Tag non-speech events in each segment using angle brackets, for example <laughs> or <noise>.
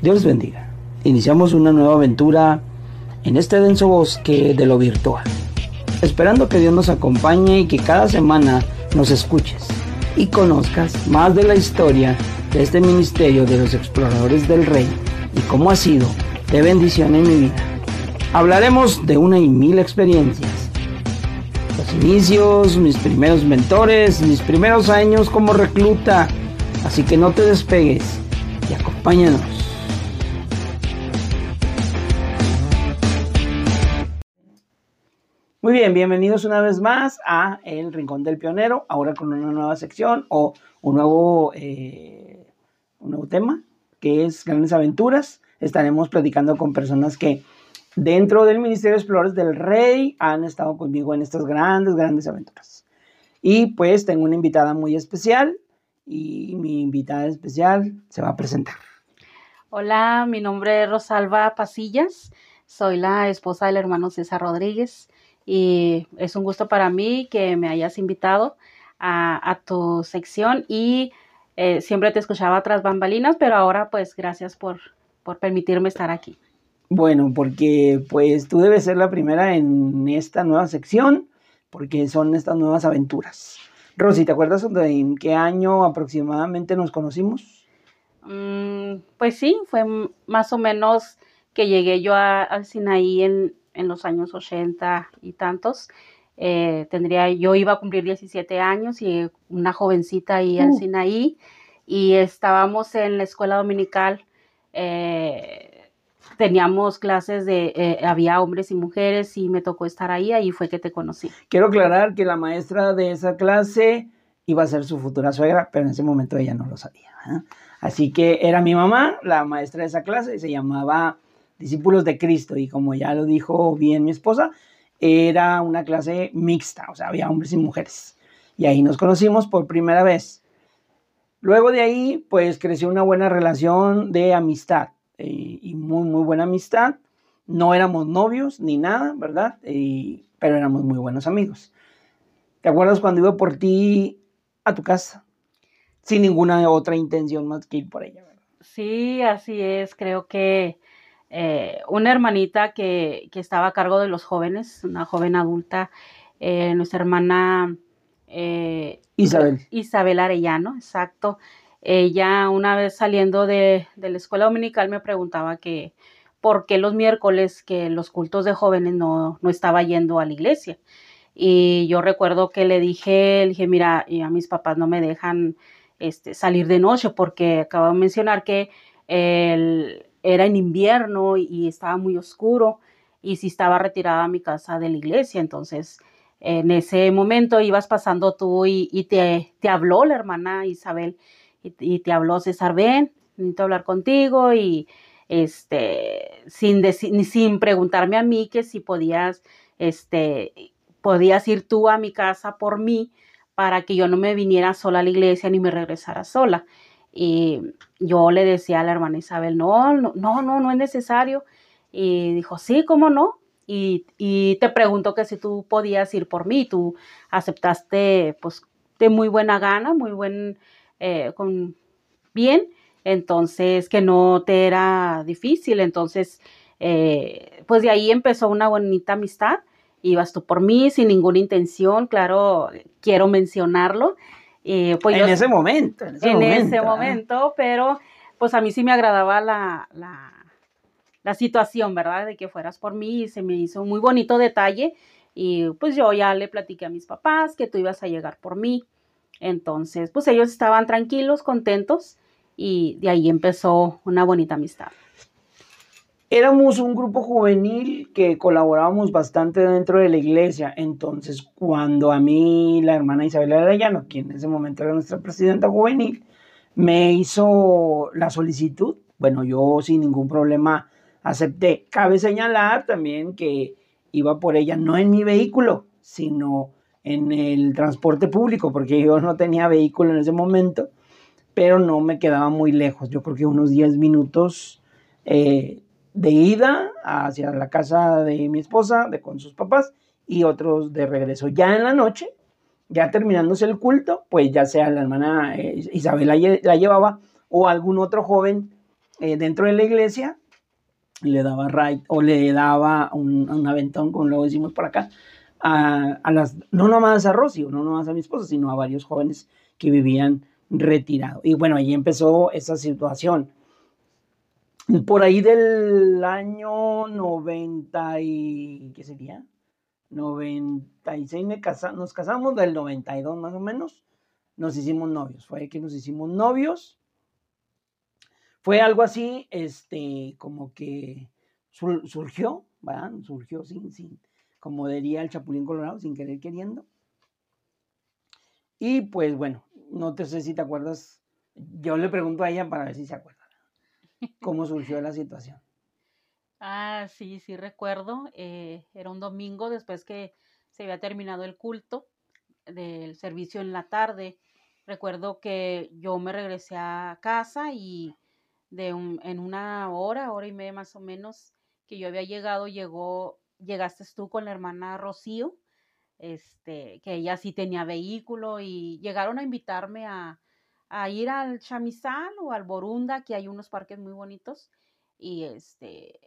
Dios bendiga. Iniciamos una nueva aventura en este denso bosque de lo virtual. Esperando que Dios nos acompañe y que cada semana nos escuches y conozcas más de la historia de este ministerio de los exploradores del rey y cómo ha sido de bendición en mi vida. Hablaremos de una y mil experiencias. Los inicios, mis primeros mentores, mis primeros años como recluta. Así que no te despegues y acompáñanos. Muy bien, bienvenidos una vez más a El Rincón del Pionero, ahora con una nueva sección o un nuevo, eh, un nuevo tema, que es Grandes Aventuras. Estaremos platicando con personas que dentro del Ministerio de Exploradores del Rey han estado conmigo en estas grandes, grandes aventuras. Y pues tengo una invitada muy especial y mi invitada especial se va a presentar. Hola, mi nombre es Rosalba Pasillas, soy la esposa del hermano César Rodríguez y es un gusto para mí que me hayas invitado a, tu sección y eh, siempre te escuchaba tras bambalinas, pero ahora pues gracias por, por permitirme estar aquí. Bueno, porque pues tú debes ser la primera en esta nueva sección, porque son estas nuevas aventuras. Rosy, ¿te acuerdas de en qué año aproximadamente nos conocimos? Mm, pues sí, fue más o menos que llegué yo al Sinaí en, en los años 80 y tantos. Eh, tendría, yo iba a cumplir 17 años y una jovencita ahí al uh. Sinaí y estábamos en la escuela dominical. Eh, teníamos clases de, eh, había hombres y mujeres y me tocó estar ahí, ahí fue que te conocí. Quiero aclarar que la maestra de esa clase iba a ser su futura suegra, pero en ese momento ella no lo sabía. Así que era mi mamá, la maestra de esa clase, y se llamaba discípulos de Cristo y como ya lo dijo bien mi esposa, era una clase mixta, o sea, había hombres y mujeres. Y ahí nos conocimos por primera vez. Luego de ahí, pues creció una buena relación de amistad eh, y muy, muy buena amistad. No éramos novios ni nada, ¿verdad? pero éramos muy buenos amigos. ¿Te acuerdas cuando iba por ti a tu casa? Sin ninguna otra intención más que ir por ella, ¿verdad? Sí, así es. Creo que eh, una hermanita que, estaba a cargo de los jóvenes, una joven adulta, eh, nuestra hermana eh, Isabel. Isabel Arellano, exacto. Ella una vez saliendo de, la escuela dominical me preguntaba que por qué los miércoles que los cultos de jóvenes no, estaba yendo a la iglesia. Y yo recuerdo que le dije, le dije, mira, a mis papás no me dejan este, salir de noche porque acabo de mencionar que el, era en invierno y estaba muy oscuro y si estaba retirada a mi casa de la iglesia, entonces en ese momento ibas pasando tú y, te, te, habló la hermana Isabel y, te habló César, ven, necesito hablar contigo y este, sin, sin preguntarme a mí que si podías, este, podías ir tú a mi casa por mí para que yo no me viniera sola a la iglesia ni me regresara sola. Y yo le decía a la hermana Isabel, no, no, no, no, es necesario. Y dijo, sí, ¿cómo no? Y, te pregunto que si tú podías ir por mí, tú aceptaste pues de muy buena gana, muy buen, eh, con bien, entonces que no te era difícil, entonces eh, pues de ahí empezó una bonita amistad, ibas tú por mí sin ninguna intención, claro, quiero mencionarlo, pues en ese momento. En ese, momento, pero pues a mí sí me agradaba la, la, la, situación, ¿verdad? De que fueras por mí y se me hizo un muy bonito detalle y pues yo ya le platiqué a mis papás que tú ibas a llegar por mí. Entonces, pues ellos estaban tranquilos, contentos y de ahí empezó una bonita amistad. Éramos un grupo juvenil que colaborábamos bastante dentro de la iglesia. Entonces, cuando a mí la hermana Isabel Arellano, quien en ese momento era nuestra presidenta juvenil, me hizo la solicitud, bueno, yo sin ningún problema acepté. Cabe señalar también que iba por ella no en mi vehículo, sino en el transporte público, porque yo no tenía vehículo en ese momento, pero no me quedaba muy lejos. Yo creo que unos 10 minutos. Eh, de ida hacia la casa de mi esposa, de con sus papás, y otros de regreso. Ya en la noche, ya terminándose el culto, pues ya sea la hermana eh, Isabel la, llevaba o algún otro joven eh, dentro de la iglesia, le daba right o le daba un, aventón, como lo decimos por acá, a, las, no nomás a Rosy, no nomás a mi esposa, sino a varios jóvenes que vivían retirados. Y bueno, ahí empezó esa situación. Por ahí del año 90 y, ¿qué sería? 96 me nos casamos, del 92 más o menos, nos hicimos novios. Fue que nos hicimos novios fue algo así, este, como que surgió, ¿verdad? Surgió sin, sin, como diría el Chapulín Colorado, sin querer queriendo. Y pues bueno, no te sé si te acuerdas, yo le pregunto a ella para ver si se acuerda cómo <laughs> surgió la situación. Ah, sí, sí recuerdo. Eh, era un domingo después que se había terminado el culto del servicio en la tarde. Recuerdo que yo me regresé a casa y de en una hora, hora y media más o menos, que yo había llegado, llegó, llegaste tú con la hermana Rocío, este, que ella sí tenía vehículo y llegaron a invitarme a, a ir al Chamizal o al Borunda, que hay unos parques muy bonitos, y este,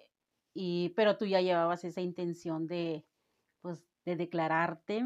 y, pero tú ya llevabas esa intención de, pues, de declararte,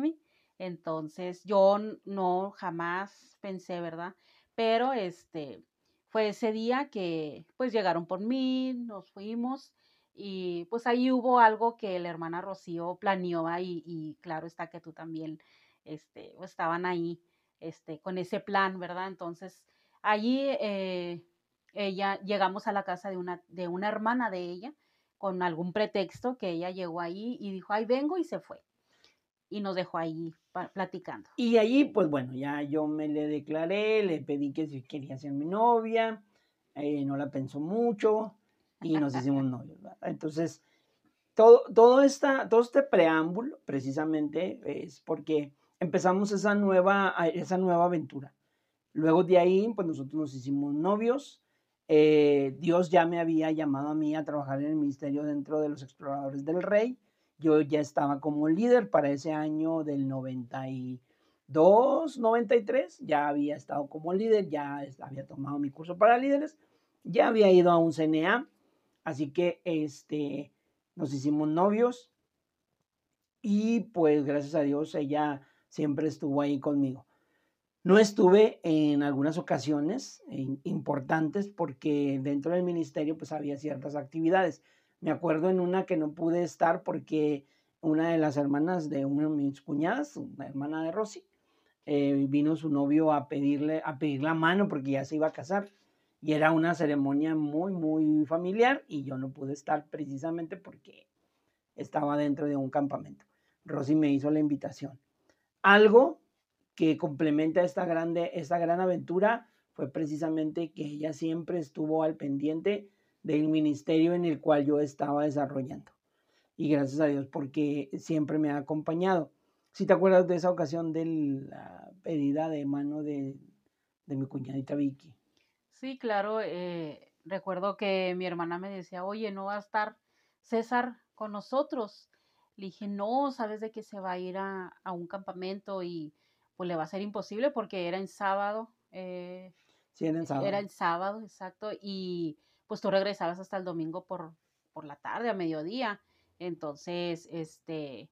entonces yo no jamás pensé, ¿verdad? Pero este, fue ese día que pues llegaron por mí, nos fuimos y pues ahí hubo algo que la hermana Rocío planeó y, y claro está que tú también este, estaban ahí este, con ese plan, ¿verdad? Entonces allí eh, ella llegamos a la casa de una, de una hermana de ella con algún pretexto que ella llegó ahí y dijo, ahí vengo y se fue. Y nos dejó ahí platicando. Y allí, pues bueno, ya yo me le declaré, le pedí que si quería ser mi novia, eh, no la pensó mucho y nos hicimos <laughs> novios. Entonces, todo, todo, esta, todo este preámbulo precisamente es porque empezamos esa nueva, esa nueva aventura. Luego de ahí, pues nosotros nos hicimos novios. Eh, Dios ya me había llamado a mí a trabajar en el ministerio dentro de los exploradores del rey. Yo ya estaba como líder para ese año del 92, 93, ya había estado como líder, ya había tomado mi curso para líderes, ya había ido a un CNA, así que este, nos hicimos novios. Y pues gracias a Dios ella siempre estuvo ahí conmigo. No estuve en algunas ocasiones importantes porque dentro del ministerio pues había ciertas actividades. Me acuerdo en una que no pude estar porque una de las hermanas de una de mis cuñadas, una hermana de Rosy, eh, vino su novio a pedirle, a pedir la mano porque ya se iba a casar. Y era una ceremonia muy, muy familiar y yo no pude estar precisamente porque estaba dentro de un campamento. Rosy me hizo la invitación. Algo que complementa esta, grande, esta gran aventura fue precisamente que ella siempre estuvo al pendiente del ministerio en el cual yo estaba desarrollando. Y gracias a Dios porque siempre me ha acompañado. Si te acuerdas de esa ocasión de la pedida de mano de, mi cuñadita Vicky. Sí, claro. Eh, recuerdo que mi hermana me decía, oye, ¿no va a estar César con nosotros? Le dije, no, sabes de que se va a ir a, un campamento y pues le va a ser imposible porque era en sábado. Eh, sí, era en sábado. Era en sábado, exacto. Y pues tú regresabas hasta el domingo por, por la tarde, a mediodía. Entonces, este,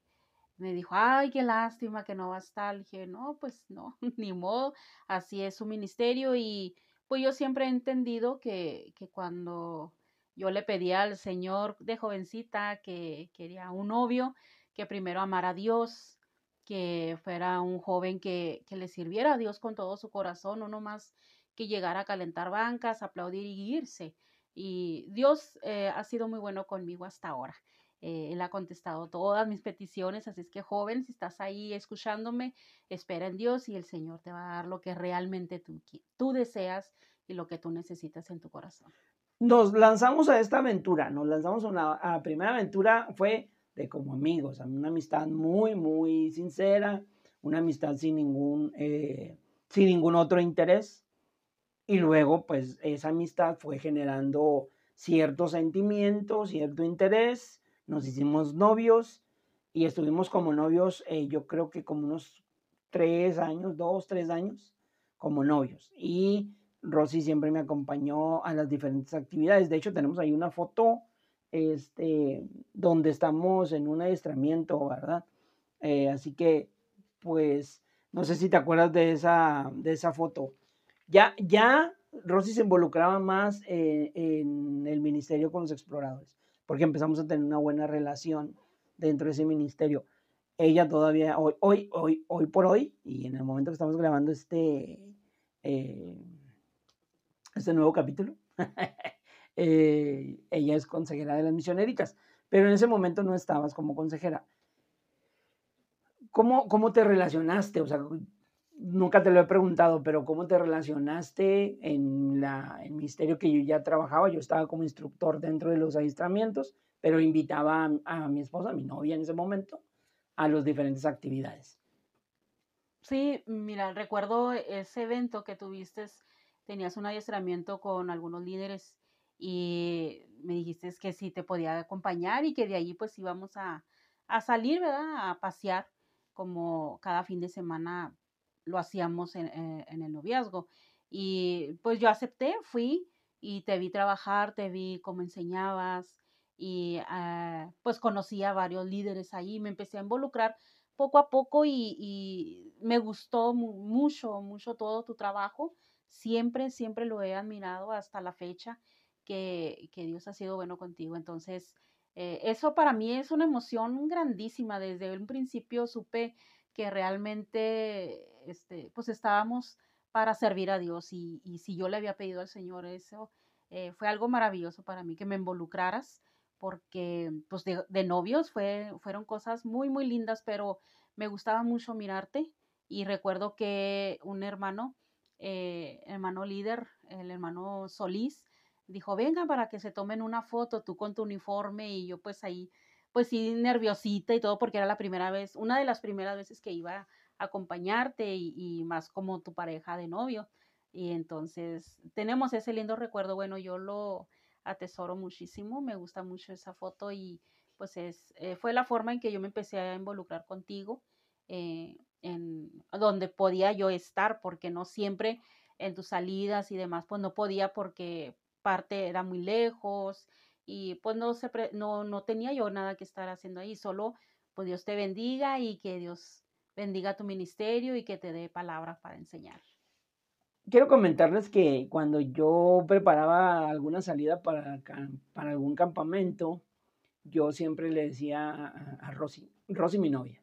me dijo, ay, qué lástima que no va a estar. Le dije, no, pues no, <laughs> ni modo, así es su ministerio. Y pues yo siempre he entendido que, que cuando yo le pedía al Señor de jovencita que quería un novio, que primero amara a Dios, que fuera un joven que, que le sirviera a Dios con todo su corazón, no nomás que llegara a calentar bancas, aplaudir y irse. Y Dios eh, ha sido muy bueno conmigo hasta ahora. Eh, él ha contestado todas mis peticiones, así es que joven, si estás ahí escuchándome, espera en Dios y el Señor te va a dar lo que realmente tú, tú deseas y lo que tú necesitas en tu corazón. Nos lanzamos a esta aventura, nos lanzamos a una primera aventura, fue de como amigos, una amistad muy, muy sincera, una amistad sin ningún, eh, sin ningún otro interés. Y luego, pues, esa amistad fue generando cierto sentimiento, cierto interés. Nos hicimos novios y estuvimos como novios, eh, yo creo que como unos tres años, dos, tres años, como novios. Y Rosy siempre me acompañó a las diferentes actividades. De hecho, tenemos ahí una foto este, donde estamos en un adiestramiento, ¿verdad? Eh, así que, pues, no sé si te acuerdas de esa, de esa foto. Ya, ya Rosy se involucraba más eh, en el ministerio con los exploradores, porque empezamos a tener una buena relación dentro de ese ministerio. Ella todavía, hoy, hoy, hoy, hoy por hoy, y en el momento que estamos grabando este, eh, este nuevo capítulo, <laughs> eh, ella es consejera de las misioneritas, pero en ese momento no estabas como consejera. ¿Cómo, cómo te relacionaste? O sea, nunca te lo he preguntado, pero ¿cómo te relacionaste en la, el ministerio que yo ya trabajaba? Yo estaba como instructor dentro de los adiestramientos, pero invitaba a, a mi esposa, a mi novia en ese momento, a las diferentes actividades. Sí, mira, recuerdo ese evento que tuviste, tenías un adiestramiento con algunos líderes y me dijiste que sí te podía acompañar y que de allí pues íbamos a, a salir, ¿verdad? A pasear como cada fin de semana lo hacíamos en, eh, en, el noviazgo. Y pues yo acepté, fui y te vi trabajar, te vi cómo enseñabas y uh, pues conocí a varios líderes ahí, me empecé a involucrar poco a poco y, y me gustó mucho, mucho todo tu trabajo. Siempre, siempre lo he admirado hasta la fecha que, que Dios ha sido bueno contigo. Entonces, eh, eso para mí es una emoción grandísima. Desde un principio supe que realmente este, pues estábamos para servir a Dios y, y si yo le había pedido al Señor eso, eh, fue algo maravilloso para mí que me involucraras porque pues de, de, novios fue, fueron cosas muy, muy lindas, pero me gustaba mucho mirarte y recuerdo que un hermano, eh, hermano líder, el hermano Solís, dijo, venga para que se tomen una foto, tú con tu uniforme y yo pues ahí pues sí, nerviosita y todo, porque era la primera vez, una de las primeras veces que iba a acompañarte y, más como tu pareja de novio. Y entonces tenemos ese lindo recuerdo, bueno, yo lo atesoro muchísimo, me gusta mucho esa foto y pues es, eh, fue la forma en que yo me empecé a involucrar contigo, eh, donde podía yo estar, porque no siempre en tus salidas y demás, pues no podía porque parte era muy lejos, y pues no, se no, no tenía yo nada que estar haciendo ahí, solo pues Dios te bendiga y que Dios bendiga tu ministerio y que te dé palabras para enseñar. Quiero comentarles que cuando yo preparaba alguna salida para, para algún campamento, yo siempre le decía a, a Rosy, Rosy mi novia,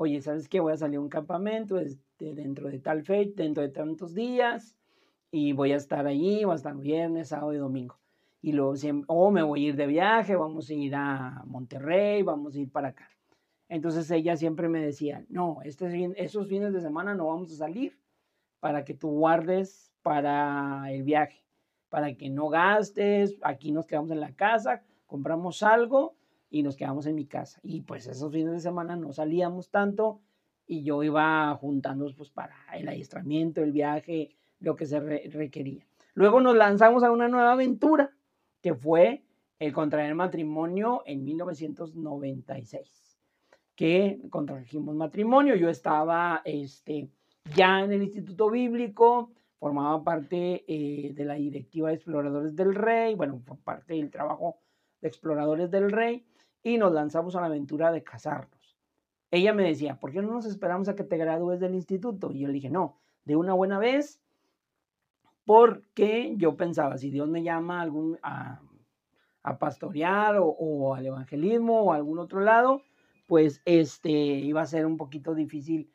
oye, ¿sabes qué? Voy a salir a un campamento este, dentro de tal fecha, dentro de tantos días, y voy a estar allí, va a estar viernes, sábado y domingo y luego, o me voy a ir de viaje, vamos a ir a Monterrey, vamos a ir para acá. Entonces ella siempre me decía, no, este, esos fines de semana no vamos a salir para que tú guardes para el viaje, para que no gastes, aquí nos quedamos en la casa, compramos algo y nos quedamos en mi casa. Y pues esos fines de semana no salíamos tanto y yo iba juntando pues para el adiestramiento, el viaje, lo que se requería. Luego nos lanzamos a una nueva aventura que fue el contraer matrimonio en 1996, que contrajimos matrimonio. Yo estaba este, ya en el Instituto Bíblico, formaba parte eh, de la directiva de Exploradores del Rey, bueno, por parte del trabajo de Exploradores del Rey, y nos lanzamos a la aventura de casarnos. Ella me decía, ¿por qué no nos esperamos a que te gradúes del instituto? Y yo le dije, no, de una buena vez, porque yo pensaba, si Dios me llama a, algún, a, pastorear o, al evangelismo o a algún otro lado, pues este iba a ser un poquito difícil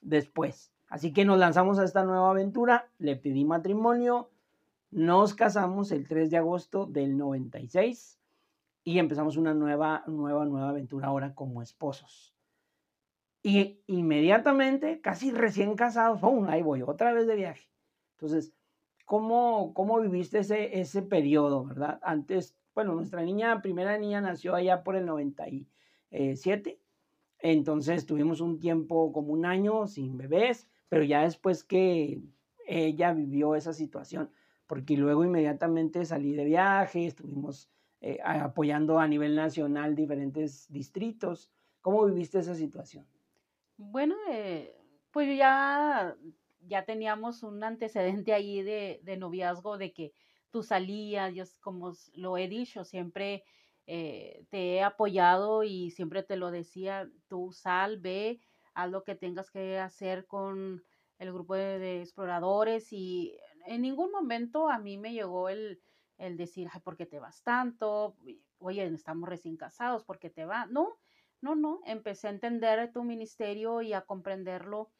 después. Así que nos lanzamos a esta nueva aventura, le pedí matrimonio, nos casamos el 3 de agosto del 96 y empezamos una nueva, nueva, nueva aventura ahora como esposos. Y inmediatamente, casi recién casados, ¡pum! ahí voy, otra vez de viaje. Entonces, ¿Cómo, cómo viviste ese, ese periodo, verdad? Antes, bueno, nuestra niña, primera niña nació allá por el 97, entonces tuvimos un tiempo como un año sin bebés, pero ya después que ella vivió esa situación, porque luego inmediatamente salí de viaje, estuvimos eh, apoyando a nivel nacional diferentes distritos. ¿Cómo viviste esa situación? Bueno, eh, pues ya ya teníamos un antecedente ahí de, de noviazgo, de que tú salías, yo como lo he dicho, siempre eh, te he apoyado y siempre te lo decía, tú sal, ve, haz lo que tengas que hacer con el grupo de, exploradores y en ningún momento a mí me llegó el, el decir, ay, ¿por qué te vas tanto? Oye, estamos recién casados, ¿por qué te vas? No, no, no, empecé a entender tu ministerio y a comprenderlo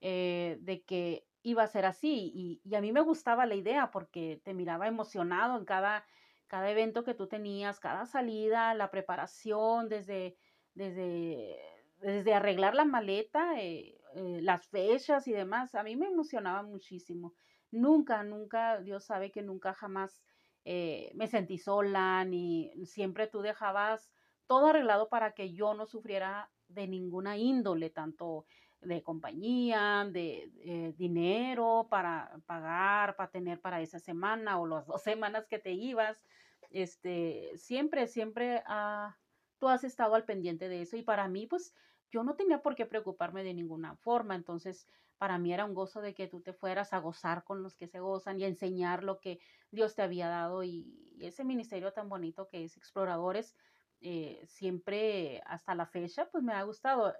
eh, de que iba a ser así y, y, a mí me gustaba la idea porque te miraba emocionado en cada cada evento que tú tenías, cada salida, la preparación, desde, desde, desde arreglar la maleta, eh, eh, las fechas y demás, a mí me emocionaba muchísimo. Nunca, nunca, Dios sabe que nunca jamás eh, me sentí sola, ni siempre tú dejabas todo arreglado para que yo no sufriera de ninguna índole, tanto de compañía, de, eh, dinero para pagar, para tener para esa semana o las <laughs> dos semanas que te ibas. Este, siempre, siempre ah, tú has estado al pendiente de eso y para mí, pues yo no tenía por qué preocuparme de ninguna forma. Entonces, para mí era un gozo de que tú te fueras a gozar con los que se gozan y enseñar lo que Dios te había dado y, ese ministerio tan bonito que es Exploradores, eh, siempre hasta la fecha, pues me ha gustado.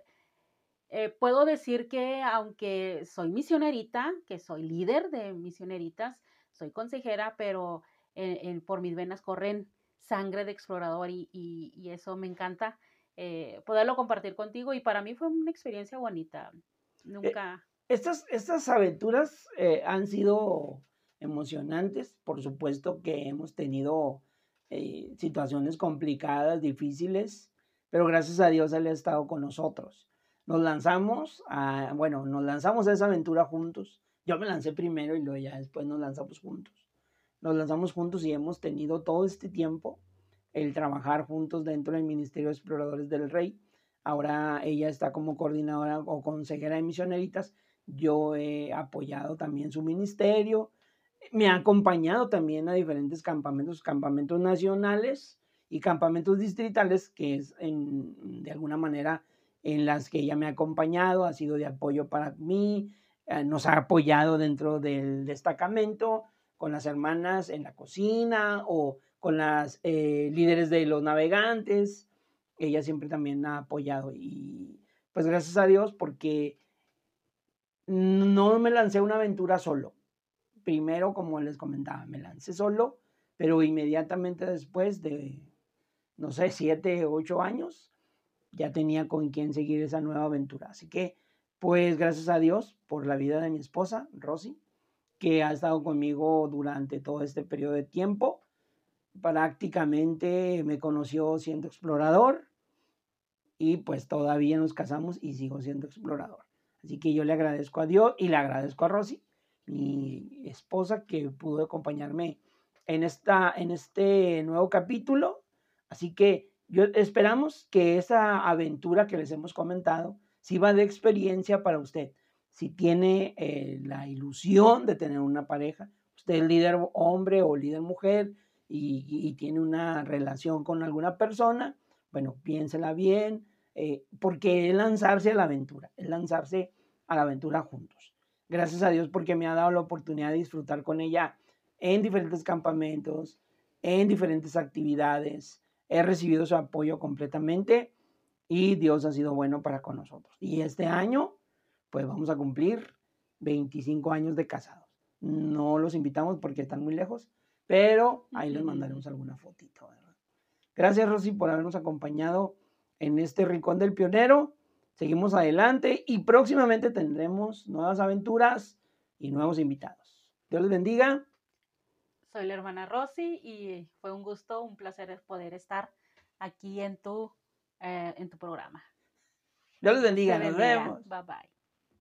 Eh, puedo decir que aunque soy misionerita, que soy líder de misioneritas, soy consejera, pero por mis venas corren sangre de explorador y, eso me encanta eh, poderlo compartir contigo y para mí fue una experiencia bonita. Eh, Nunca... estas, estas aventuras han sido emocionantes, por supuesto que hemos tenido situaciones complicadas, difíciles, pero gracias a Dios Él ha estado con nosotros nos lanzamos a, bueno, nos lanzamos a esa aventura juntos. Yo me lancé primero y luego ya después nos lanzamos juntos. Nos lanzamos juntos y hemos tenido todo este tiempo el trabajar juntos dentro del Ministerio de Exploradores del Rey. Ahora ella está como coordinadora o consejera de misioneritas. Yo he apoyado también su ministerio. Me ha acompañado también a diferentes campamentos, campamentos nacionales y campamentos distritales, que es de alguna manera en las que ella me ha acompañado, ha sido de apoyo para mí, eh, nos ha apoyado dentro del destacamento, con las hermanas en la cocina o con las eh, líderes de los navegantes. Ella siempre también ha apoyado y pues gracias a Dios porque no me lancé una aventura solo. Primero, como les comentaba, me lancé solo, pero inmediatamente después de, no sé, siete, ocho años, ya tenía con quien seguir esa nueva aventura. Así que, pues gracias a Dios por la vida de mi esposa, Rosy, que ha estado conmigo durante todo este periodo de tiempo. Prácticamente me conoció siendo explorador y pues todavía nos casamos y sigo siendo explorador. Así que yo le agradezco a Dios y le agradezco a Rosy, mi esposa, que pudo acompañarme en, esta, en este nuevo capítulo. Así que yo, esperamos que esa aventura que les hemos comentado sirva de experiencia para usted. Si tiene eh, la ilusión de tener una pareja, usted es líder hombre o líder mujer y, tiene una relación con alguna persona, bueno, piénsela bien, eh, porque es lanzarse a la aventura, es lanzarse a la aventura juntos. Gracias a Dios porque me ha dado la oportunidad de disfrutar con ella en diferentes campamentos, en diferentes actividades, he recibido su apoyo completamente y Dios ha sido bueno para con nosotros. Y este año, pues vamos a cumplir 25 años de casados. No los invitamos porque están muy lejos, pero ahí les mandaremos alguna fotito. Gracias, Rosy, por habernos acompañado en este Rincón del Pionero. Seguimos adelante y próximamente tendremos nuevas aventuras y nuevos invitados. Dios les bendiga. Soy la hermana Rosy y fue un gusto, un placer poder estar aquí en tu, eh, en tu programa. Dios les bendiga, nos vemos. Bye bye.